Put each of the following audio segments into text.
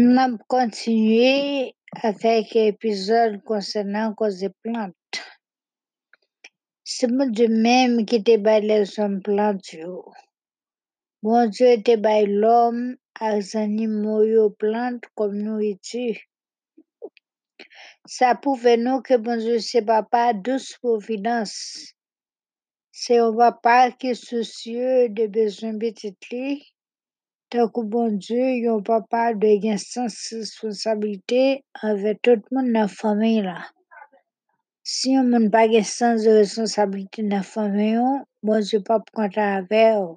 N'a continué avec l'épisode concernant des plantes. C'est moi de même qui bail les hommes plantes. Bon Dieu bail l'homme les animaux yo plantes comme nourriture. Ça prouve nous que bon Dieu c'est papa douce providence. C'est un papa qui est soucieux des besoins petites que bon Dieu, yon papa de gen sens responsabilité envers tout le monde dans la famille là. Si yon moun pas gen sens de responsabilité dans la famille, bon Dieu pas content avec eux.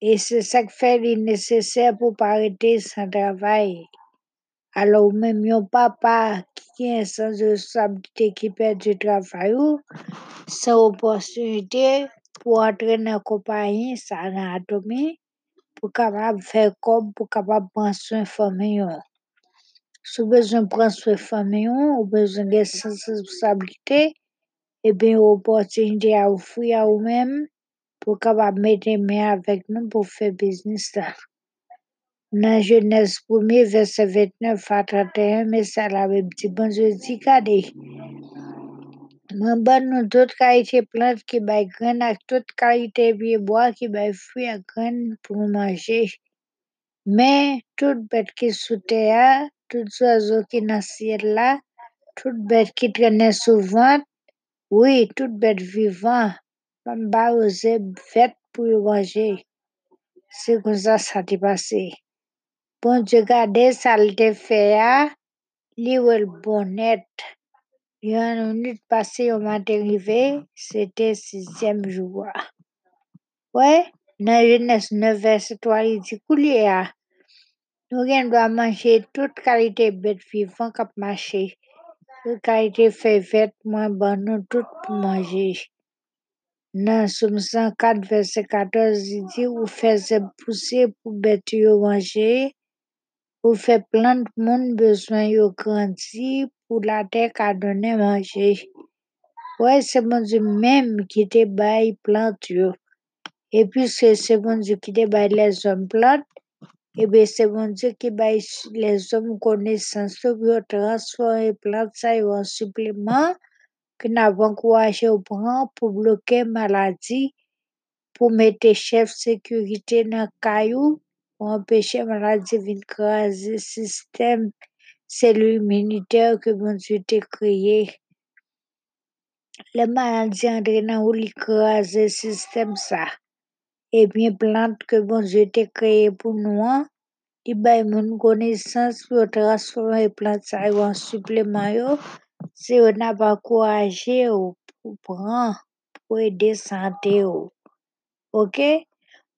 Et c'est ça qui fait li nécessaire pour pas arrêter sans travail. Alors même yon papa qui a un de responsabilité qui perd du travail, c'est une opportunité pour entrer dans la compagnie, ça anatomie, pou kapab fè kob pou kapab pranswen fòmè yon. Sou bezon pranswen fòmè yon, ou bezon gen sensabilite, e ben ou potinje a ou fwi a ou mèm pou kapab mète mè avèk nou pou fè biznis la. Nan jenèz poumi, verset 29 a 31, mè sa la wèm ti bon, je di kade. Moi bonne nous toute qualité plante qui baille graine avec toute qualité pied bois fruit à graine pour manger. Mais toute bête qui est sous terre, tout oiseau qui ciel là, toute bête qui le ventre, oui, toute bête vivante, même pas oser fait pour manger. C'est comme ça ça t'est passé. Bon Dieu garde ça le te fait, ah, li une minute passée, on m'a arrivé, c'était sixième jour. Ouais, dans Genèse 9, verset 3, il dit, coulier, nous on doit manger toute qualité bête vivant qui marcher. Toute qualité fait vête, moins bon, nous tout pour manger. Dans Somme 104, verset 14, il dit, ou faisait pousser pour bête manger, ou fait plante moun besoin yo grandi pour la terre qu'a donné manger. Ouais, c'est bon Dieu même qui te baille plante yo. Et puis c'est bon Dieu qui te baille les hommes plantes, et bien c'est bon Dieu qui baille les hommes connaissance pour transformer plantes ça yo en supplément que n'a encouragé au prendre pour bloquer maladie, pour mettre chef sécurité dans caillou, pour empêcher maladie de craser le système cellule immunitaire que bon Dieu t'a créé. Les maladies entrent dans ou le système ça. Et bien plante que bon Dieu t'a créé pour nous, li bay moun connaissance pour transformer plante ça en supplément c'est on n'a pas encouragé yo pour prendre, pour aider santé yo. OK?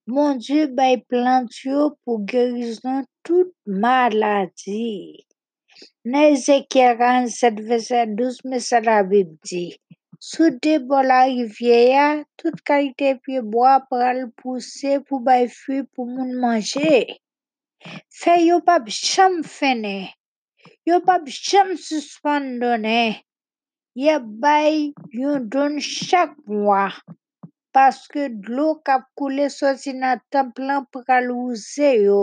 Mon Dieu bay plante yo pour guérison toute maladie. Ne Ezekiel 47 verset 12 mese la bib di. Sou debo la rivye ya, tout kalite piye bo ap pral pousse pou bay fwi pou moun manje. Fe yo pap cham fene, yo pap cham suspandone. Ya bay yon don chak mwa. Paske dlo kap koule sosi nan templan pral ouze yo.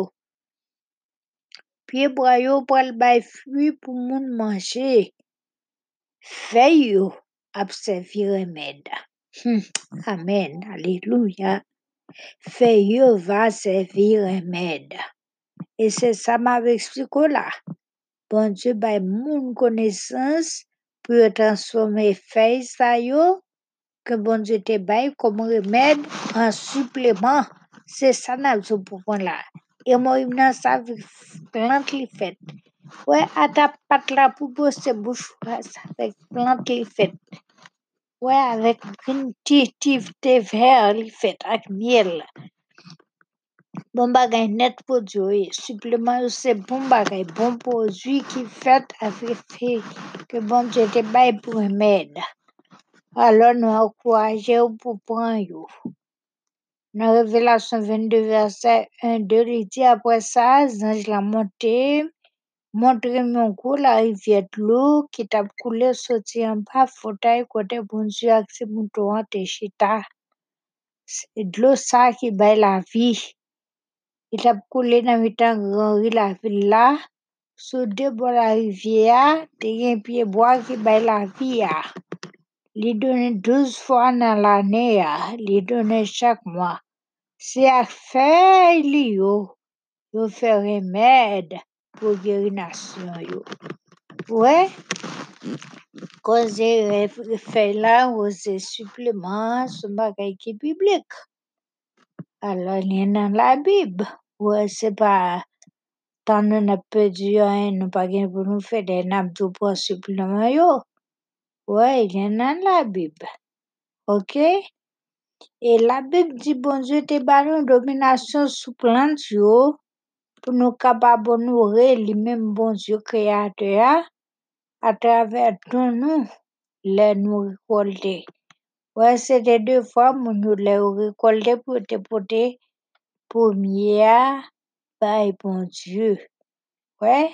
Pied bois yo pral bay fruit pour moun manger. Fait yo ap. Hmm. Amen. Alléluia. Fait yo va servir remède. Et c'est ça m'a là. Bon bay moun connaissance pour yo transformer feuille ça yo que bon te bay n'a pour prendre là. Et moi, il n'a ça plante li fait. Ouais, à ta patte là pour bosser bouche ça avec plante li fait. Ouais, avec une petite thé vert li fait avec miel. Bon bagay net produit. Supplément yo, c'est bon bagay, bon produit qui fait avec fait que bon Dieu te pour remède. Alors nous encourageons pour prendre. Dans Révélation 22, verset 1, 2, il dit après ça, l'ange l'a monté, montré mon cou la rivière de l'eau qui t'a coulé sorti en bas, fauteuil côté bon Dieu avec ses moutons te chita. C'est de l'eau ça qui baille la vie. Il a coulé dans le temps grand la ville là. Sous deux bords la rivière, a un pied bois qui bat la vie. Il donne 12 fois dans l'année, il donne chaque mois. C'est à faire, il y a. Il fait remède pour guérir nation. Ouais, quand j'ai fait là, c'est supplément, c'est bagage qui est biblique. Alors, il a dans la Bible. Ouais, c'est pas tant on a perdu un, nous pas pour nous faire des nappes pour supplément yo. Ouais, il y a dans la Bible. OK? Et la Bible dit bon Dieu te ba nous domination sous plante pour nous capables honorer lui-même bon Dieu créateur à travers tout nous les nous récolter. Ouais, c'était deux fois mon nous les récolter pour te porter première par bon Dieu. Ouais,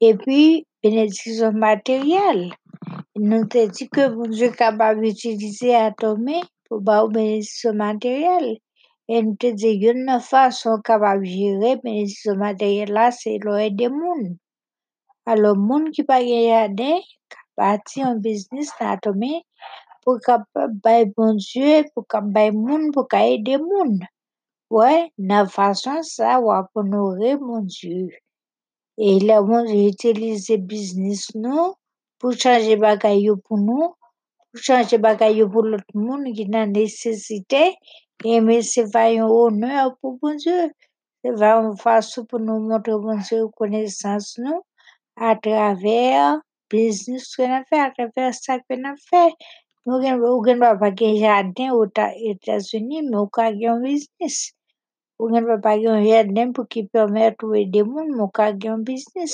Et puis, bénédiction matérielle. Nous a dit que bon Dieu est capable d'utiliser atomé pour avoir bénédiction matérielle. Et nous te dit une façon capable de gérer bénédiction matérielle c'est l'oeil des monde. Alors, monde qui pas gagné bâti un business atomé pour capable bon Dieu, pour capable monde, pour aider monde. Ouais, de façon ça, on honorer mon Dieu. Et là, on utilise business nous pour changer bagaille pour nous, pour changer bagaille pour l'autre monde qui a nécessité. Et mais c'est un honneur pour bon Dieu. C'est une façon pour nous montrer bon Dieu connaissance nous à travers business qu'on a fait, à travers ça qu'on a fait. Nous avons pas de jardin aux États-Unis, mais au cas un business. Moun, mon ka gen un business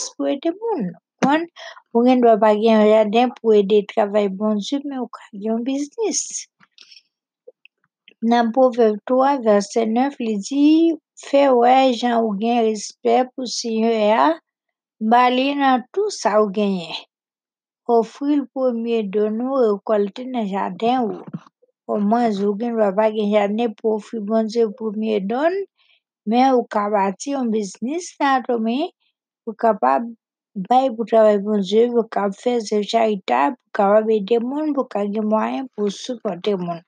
pa gen jardin pour aider travail bon Dieu, mais ou ka gen un business. Dans Proverbe 3, verset 9, il dit, Fais ouais, Jean ou respect pour Seigneur, bali dans tout ça ou le premier de nous récolter dans le jardin ou. Moins, ou gen pa pa gen jardin pour offrir ka bâti un business là, mais ou capable bay pour travailler bon Dieu, pour capable faire des charitable, pour capable aider moun, pour capable gen moyen pour supporter moun.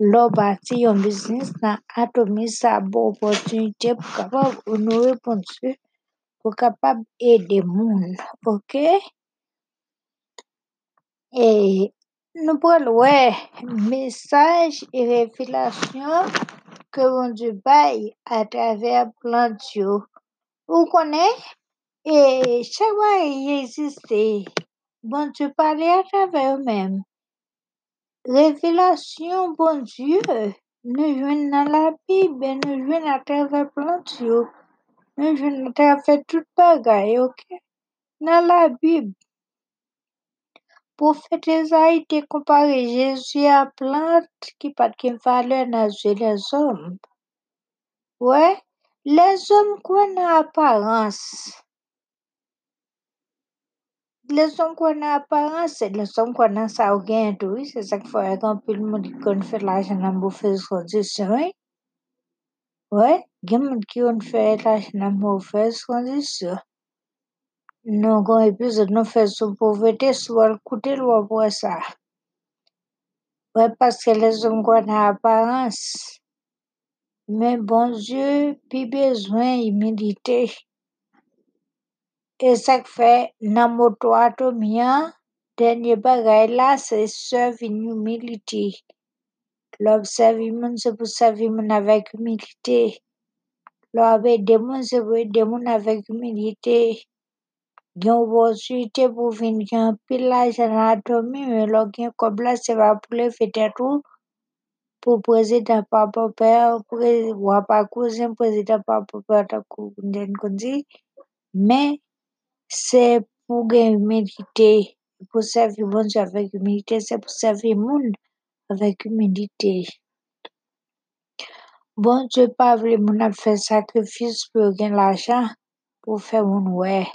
Là, bâti un business là, atomé ça bonne opportunité aider moun. OK? Et nous ouais, message et que bon Dieu baille à travers plein Dieu. Vous connaissez? Et chaque fois il existe, bon Dieu parlait à travers eux-mêmes. Révélation, bon Dieu, nous jouons dans la Bible, nous jouons à travers plein Dieu. Nous jouons à travers toute bagaille, ok? Dans la Bible, prophète Esaïe te comparé Jésus à plante qui pas de valeur dans les hommes. Ouais, les hommes qu'on a apparence? Les hommes qu'on a apparence, c'est les hommes qu'on a ça au gain tout, c'est ça qu'il faut quand le monde qui fait l'argent dans mauvaise condition, oui. Ouais, il y a des gens qui ont fait l'argent dans mauvaise condition. Nous, quand et puis, nous faisons pauvreté, soit le côté loin pour ça. Ouais, parce que les hommes qu'on a apparence. Mais bon Dieu, puis besoin d'humilité. Et ça fait, dans mon toit, dernier bagage là, c'est servir une humilité. L'observer, c'est pour servir avec humilité. L'aider, c'est pour aider avec humilité. Il y a une opportunité pour venir un pile là, j'ai l'anatomie, mais là, il y a comme là, c'est pas pour président papa père cousin président papa père mais c'est pour humilité pour servir avec humilité c'est pour servir monde avec humilité bon Dieu pas fait sacrifice pour gagner l'argent pour faire mon ouais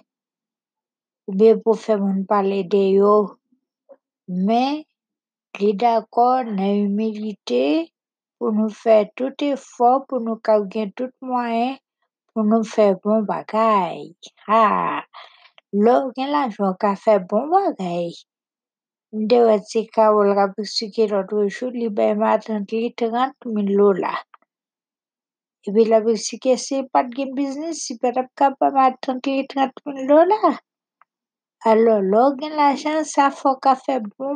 ou bien pour faire mon parler de yo. Mais il est d'accord dans humilité pour nous faire tout effort pour nous gagner tout moyen pour nous faire bon bagaille ah l'homme gen l'argent qu'a fait bon bagaille de wati ka wol rap expliquer l'autre jour li ben matin li 30 000 dollars et puis la. Expliquer c'est pas de business si pas capable matin li 30 000 qu'a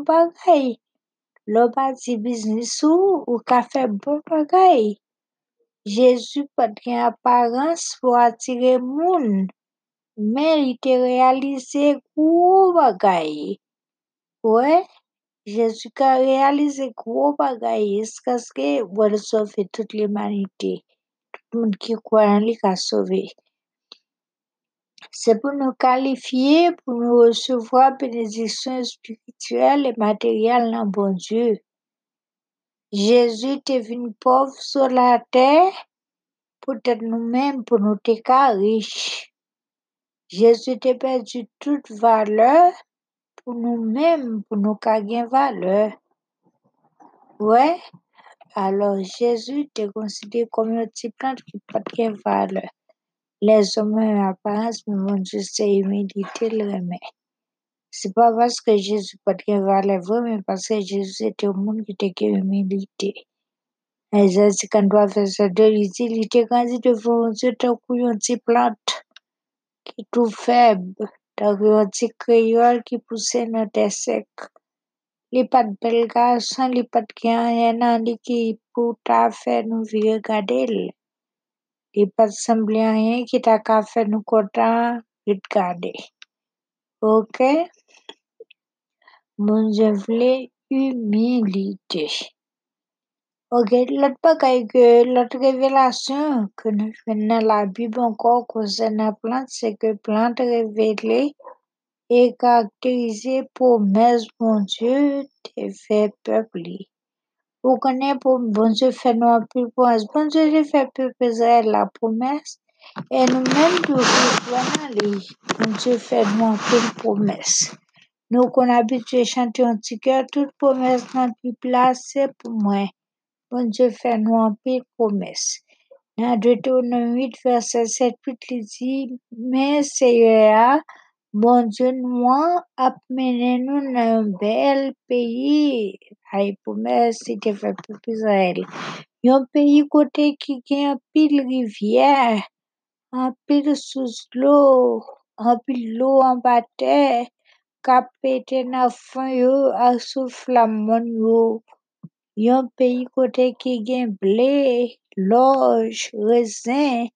bagaille l'homme pas dit business ou ou qu'a fait bon bagaille Jésus pas de apparence pour attirer monde mais il te réalisé gros bagaille ouais Jésus a réalisé gros bagaille parce que pour sauver toute l'humanité. Tout le monde qui croit en lui a sauvé c'est pour nous qualifier pour nous recevoir bénédictions spirituelles et matérielles dans bon Dieu. Jésus est venu pauvre sur la terre pour être nous-mêmes pour nous être riches. Jésus a perdu toute valeur pour nous-mêmes pour nous gagner valeur. Ouais. Alors Jésus est considéré comme une petite plante qui n'a pas de valeur les hommes ont apparence mais mon Dieu c'est humilité le remet c'est pas parce que Jésus n'a pas de valeur vrai mais parce que Jésus était au monde qui était humilité Isaïe 53 verset 2 il dit il était grandi devant Dieu tant qu'une petite plante qui est tout faible qu'un petit créole qui poussait terre sec li pas de bel garçon li pas de rien dans lui qui pour t'a fait nous regarder li pas de sembler rien qui t'a qu'à faire nous content de regarder ok? Mon Dieu voulait humilité Ok, l'autre bagaille que l'autre révélation que nous faisons dans la Bible encore concernant la plante, c'est que plante révélée est caractérisée pour mes bon Dieu de fait peuple. Vous connaissez pour bon Dieu fait nous un peu promesse. Bon Dieu de fait Israël la promesse. Et nous-mêmes, pour croire bon Dieu fait nous un peu promesse. Nous qu'on habitué à chanter un petit cœur, toute promesse dans le place, c'est pour moi. Bon Dieu fait nous un peu promesse. Dans Deutéronome 8, verset 7, 8, il dit, mais Seigneur, bon Dieu, nous a mené nous dans un bel pays. Fait pour Israël. Un pays côté qui a un pile rivière, un pile sous l'eau, un pile l'eau en terre, cap pété dans fond yo, à souffle la yo. Yon pays côté qui gen blé, l'orge, raisin,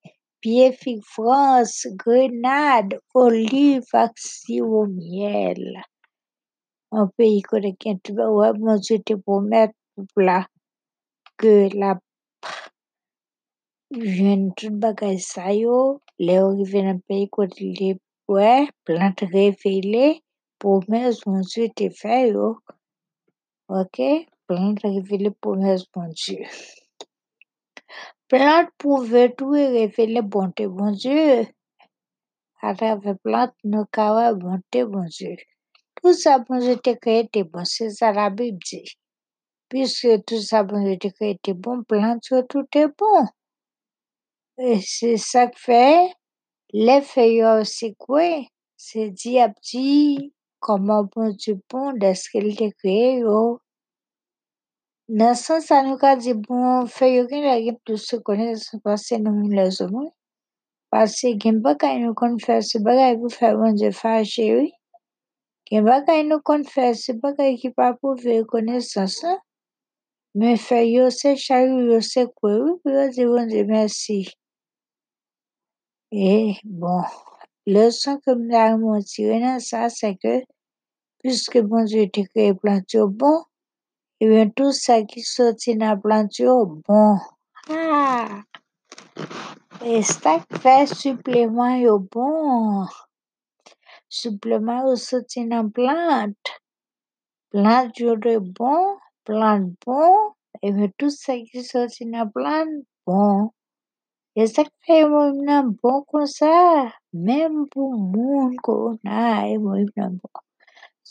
pied fig France, grenade, olive sirop miel. Un pays tout ouais, mon Dieu te promet là que la jwen tout bagay sa yo, le ou rive nan pays côté li ouais, plante révélée, promesse mon Dieu te fait yo. OK? Plante révélée, promesse bon Dieu. Plante et révéler bonté bon Dieu. À travers plante, nous capables bonté bon Dieu. Tout ça bon Dieu te créé t'es bon, c'est ça la Bible dit. Puisque tout ça bon Dieu te créé t'es bon, plante tout est bon. Et c'est ça que fait les feuilles secouées. C'est dit à petit comment bon Dieu bon, est-ce qu'il te créé yo. Nan san sa nou ka di bon, fe yo gen la bon gen plus se konen se pase nou moun la zomon. Pase gen bakay nou kon fè se bagay pou fè bon je fache yo. Gen bakay nou kon fè se bagay ki pa pou fè konen san san. Men fè yo se chayou, yo se kwe yo, pou yo di bon je mersi. E bon, le son ke mla remonti yo nan sa se ke, piske bon je te kre planti yo bon, nan plant yo bon. E sak fe supleman yo bon. Supleman yo soti nan plant. Plant yo de bon, plant bon, ebyen tout sa ki soti nan plant bon. E sak fe yon nan bon kon sa, menm pou moun kon a, yon nan bon.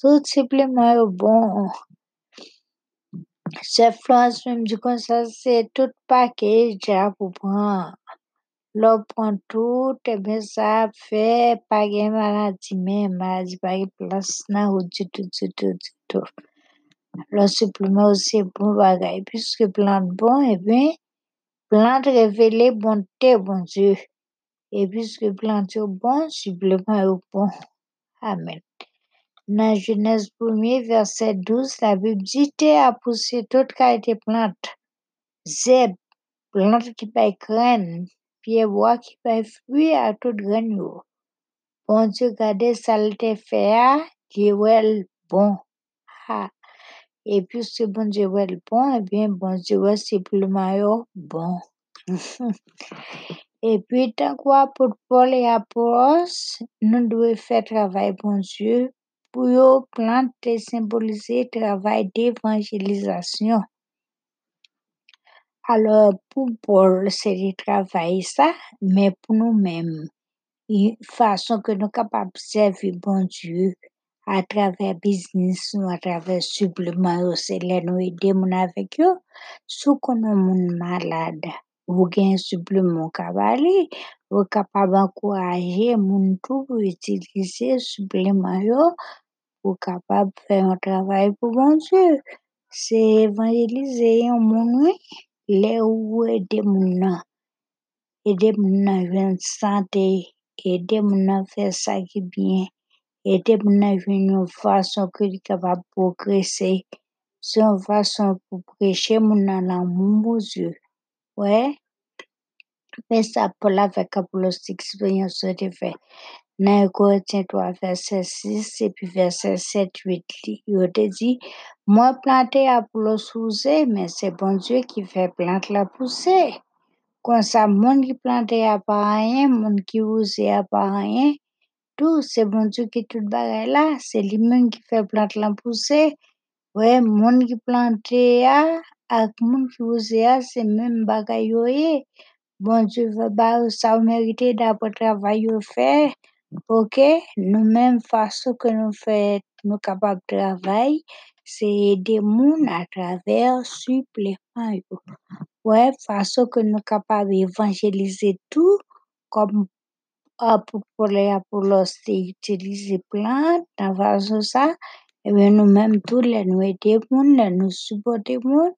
Tout supleman yo bon. Di kon sa, se tout pakej ja pou pran. Lo pran tout, ebyen sa fe, pa gen maladi men, maladi pa gen plas nan ou di tout, tout, tout. Lo supleman ou se bon bagay, piske plant bon, ebyen, plant revele bonte bon Dieu. E piske plant yo bon, supleman yo bon. Amen. Nan Genèse 1, verset 12, la Bib di te a pousse tout kalite plant. Zeb, plant ki bay kren, piye bois ki bay fruit a tout gren yo. Bon Dieu gade salte fe a, ki wel bon. Ha! E piske bon Dieu wel bon, ebyen bon Dieu supleman yo bon. E pi tan kwa pou Paul et Apollos, nou dwe fe travay bon Dieu, pou yo plant te symbolize travay d'evangelizasyon. Alors, pou Paul, se li travay sa, men pou nou men, fason ke nou kapab servi bon Dieu, a traver biznis nou, a traver supleman yo, se le nou ede moun avek yo, sou konon moun malade, ou gen supleman kabali, ou kapab ankoraje moun tou pou itilize supleman yo, ou kapab fe yon travay pou bon Dieu. Se evangelize yon moun we, le ou ede moun nan, ede moun nan jwen sante, ede moun nan fe sa ki bien, ede moun nan jwen yon fason ke li kapab progrese, se yon fason pou preche moun nan nan moun moun Dieu. We, pe sa pou la Apollos experience yo te fe. Nan yon Korintien 3 verset 6 epi verset 7-8 li, yo te di, mwen plante apolos ouze, men se bon Diyo ki fe plante la pousse. Kon sa, moun ki plante aparayen, moun ki ouze aparayen, tou se bon Diyo ki tout bagay la, se li moun ki fe plante la pousse. We, moun ki plante a, ak moun ki ouze bon a, se moun bagay yo ye. Bon Diyo va ba ou sa ou merite da pou travay yo fey. Ok, nou men fason ke nou fe nou kapab travay, se ede moun a traver supleman yo. We, fason ke nou kapab evangelize tou, kom apopole Apollos te itilize plant, nan fason sa, ebe nou men tou le nou ede moun, le nou supporte moun,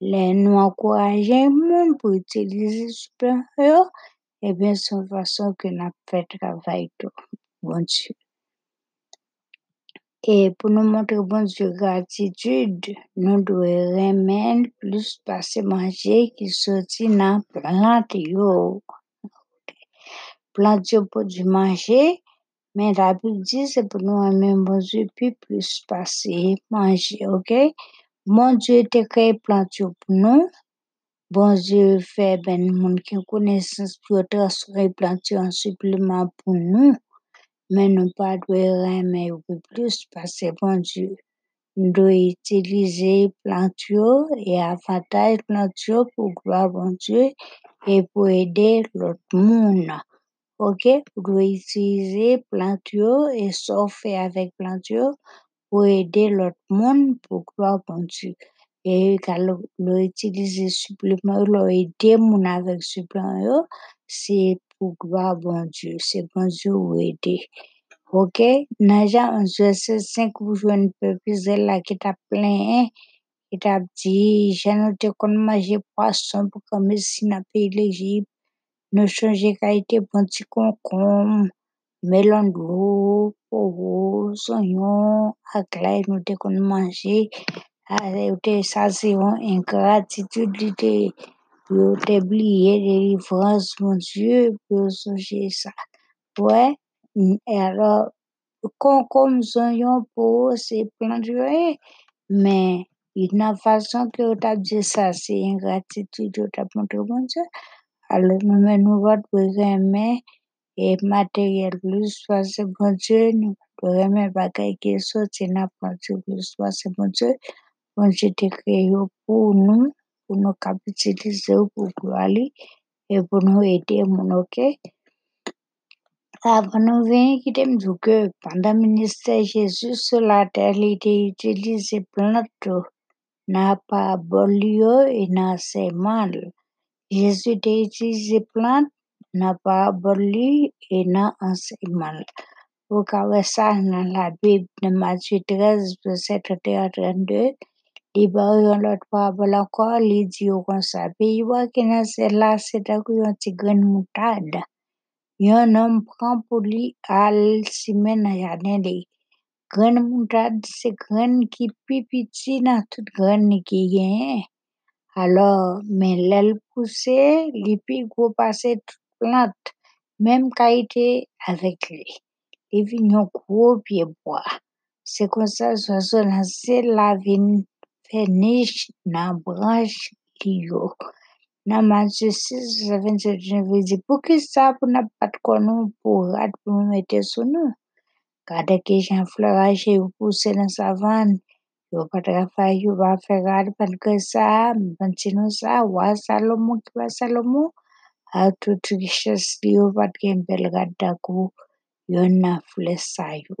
le nou ankoraje moun pou itilize supleman yo, ebe son fason ke nou fe travay tou. Bon Dieu. E pou nou montre bon Dieu gratitude, nou dwe remen plus pase manje ki soti nan plant yo. Plant yo pou di manje, men la Bible di se pou nou remen bon Dieu pi plus pase manje, ok? Bon Dieu te kreye plant yo pou bon Dieu fe ben moun ki konesans pou yo transfere plant yo an supleman pou nou, men nou pa dwe reme ou pou plus pase bon Dieu. Nou dwe itilize plant yo e avantaj plant yo pou gloa bon Dieu e pou ede lot moun. Ok, nou dwe itilize plant yo e sofe avek plant yo pou ede lot moun pou gloa bon Dieu. E kalo nou itilize supleman yo, nou ede moun avek supleman yo, se pou gloa bon Dieu, se bon Dieu ou ede. Ok, nan jan anjou se sen kou jwen pepi zel la ki ta plen, ki ta di, jan nou te kon manje poason pou kame si na peyi l'Egypte, nou chanje kaite pon ti konkom, melon glou, pogo, sonyon, aklay nou te kon manje, ou te sase yon ingratitude li te, ou te bliye de livrans mon Dieu, pou sonje sa. We, e alo, konkom, sonyon, pogo, se plant yo e, men Ina façon que yo tap di sa se ingratitude yo tap montre bon Dieu. Alors nou men nou vat pou reme e materyel plus pase bon Dieu, nou pou reme bagay ki soti nan pranti plus bon Dieu. Bon Dieu te kreye yo pou nou, pou nou kap utilize yo pou gloa li, e pou nou ede moun ok. Avant nou ven ki te mdou ke pandan ministère Jésus sur la terre li te utilize planto nan parabol yo e nan seman. Jésus te utilize plante nan parabol li e nan enseignement. Ou ka wè sa nan la Bible de Matthieu 13, verset 31-32, li ba yon lot parabol akwa, li di yo kon sa. Pe yon ki nan se gren ki pi piti nan tout gren ni ki genyen. Alors, men lèl pousse, li pi gwo pase tout plante, mem kaite avek li. Li vin yon gwo piye bois. Zozo nan se la vin Fenech nan branj li yo. Nan Matye 6, 27, jenve di, pou ki sa pou nan pat konon pou rad pou mwen mette sou nou? Kade ke jen floraje yo puse nan savan, yo pat rafay yo va fe rad pan ke sa, pan sinon sa, wa Salomo ki wa Salomo, a tout riches li yo pat gen bel rad da kou, yo nan fle sa yo.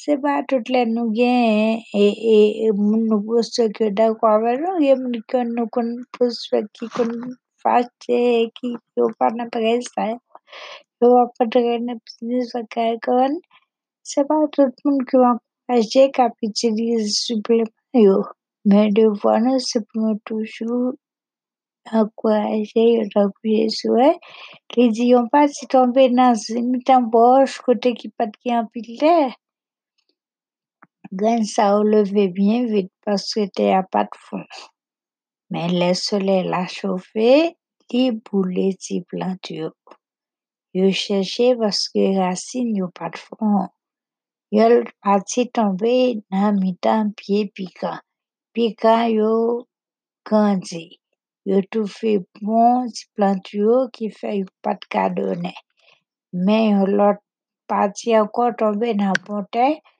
సెబాటోట్లను మున్ను పూసగుడ్డకోవెను ఎముడికొను పుస్పెకికును ಪಾಶ್ಚೆಕಿ ಯೋಪಾನ ಪಗೈಸೈ ಯೋಪಾಟಗನ ಪಿಸ್ನಿಸಕೈಕವನ್ ಸೆಬಾಟೊಟ್ಮುನ್ ಕಿವಾ ಪಾಶ್ಚೆಕ ಪಿಚಿರಿಸುಪ್ಲೆಮಯೋ ಮೇಡುವಾನು ಸಿಪ್ಮುಟುಶು akwashe rakuyesuwe liziyon pasi tombe nasimita bosh kote kipat ki apile de. Gren sa ou leve bien vite paske te a pat fon. Men le sole la chofe, li boule ti plant yo. Yo cheshe paske rasin yo pat fon. Yo pati tombe nan mitan piye pika. Pika yo kandi. Yo toufe bon ti plant yo ki fe yo pat kadone. Men yo lot pati anko tombe nan ponte, plant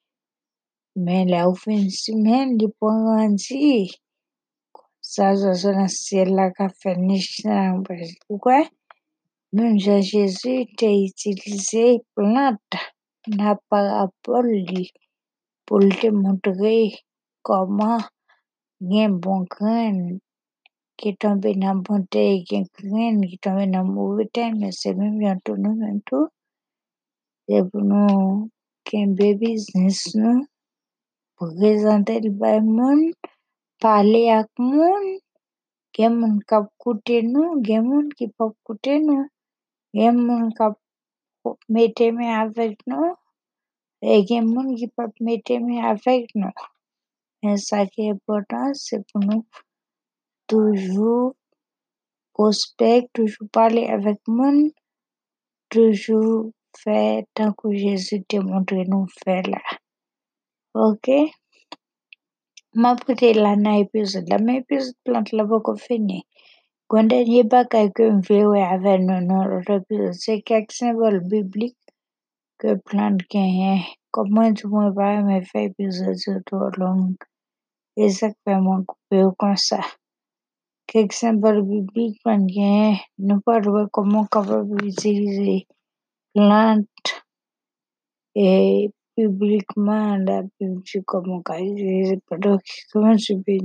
pou men jan moutade. La ou si men, se. Se li ki pi piti nan tout gren ki sou la te. Men la ou fin si men, li pon randi. Sa zozo nan siel la ka fe nish nan ou kwe. Men jan Jezu te itilize plant nan parapol li pou li te bon mais même bientôt nous, même tout. Et pour nous, qui est un business, nous, présenter le monde, parler avec le monde, il y a des gens qui écoutent nous, il y a des gens qui peuvent écouter nous, il y a des gens qui mettent main avec nous, et il y a des gens qui peuvent mettre main avec nous. Et ça qui est important, c'est pour nous toujours respect, toujours parler avec le monde, toujours faire tant que Jésus t'a montré nous faire là. Ok. Ma prete la nan epizod la. Men epizod plant la pou kon fini. Gwen denye bakay ke m vewe ave nou nan lot epizod. Se kak sembol biblik ke plant genye. Koman tou mwen pare men fe epizod se to long. E sak pe mwen koupe ou kon sa. Kek sembol biblik plant genye. Nou pa dwe koman kapab utilize plant e plant. Publiquement la Bible comment utiliser. Donc, comment tu peux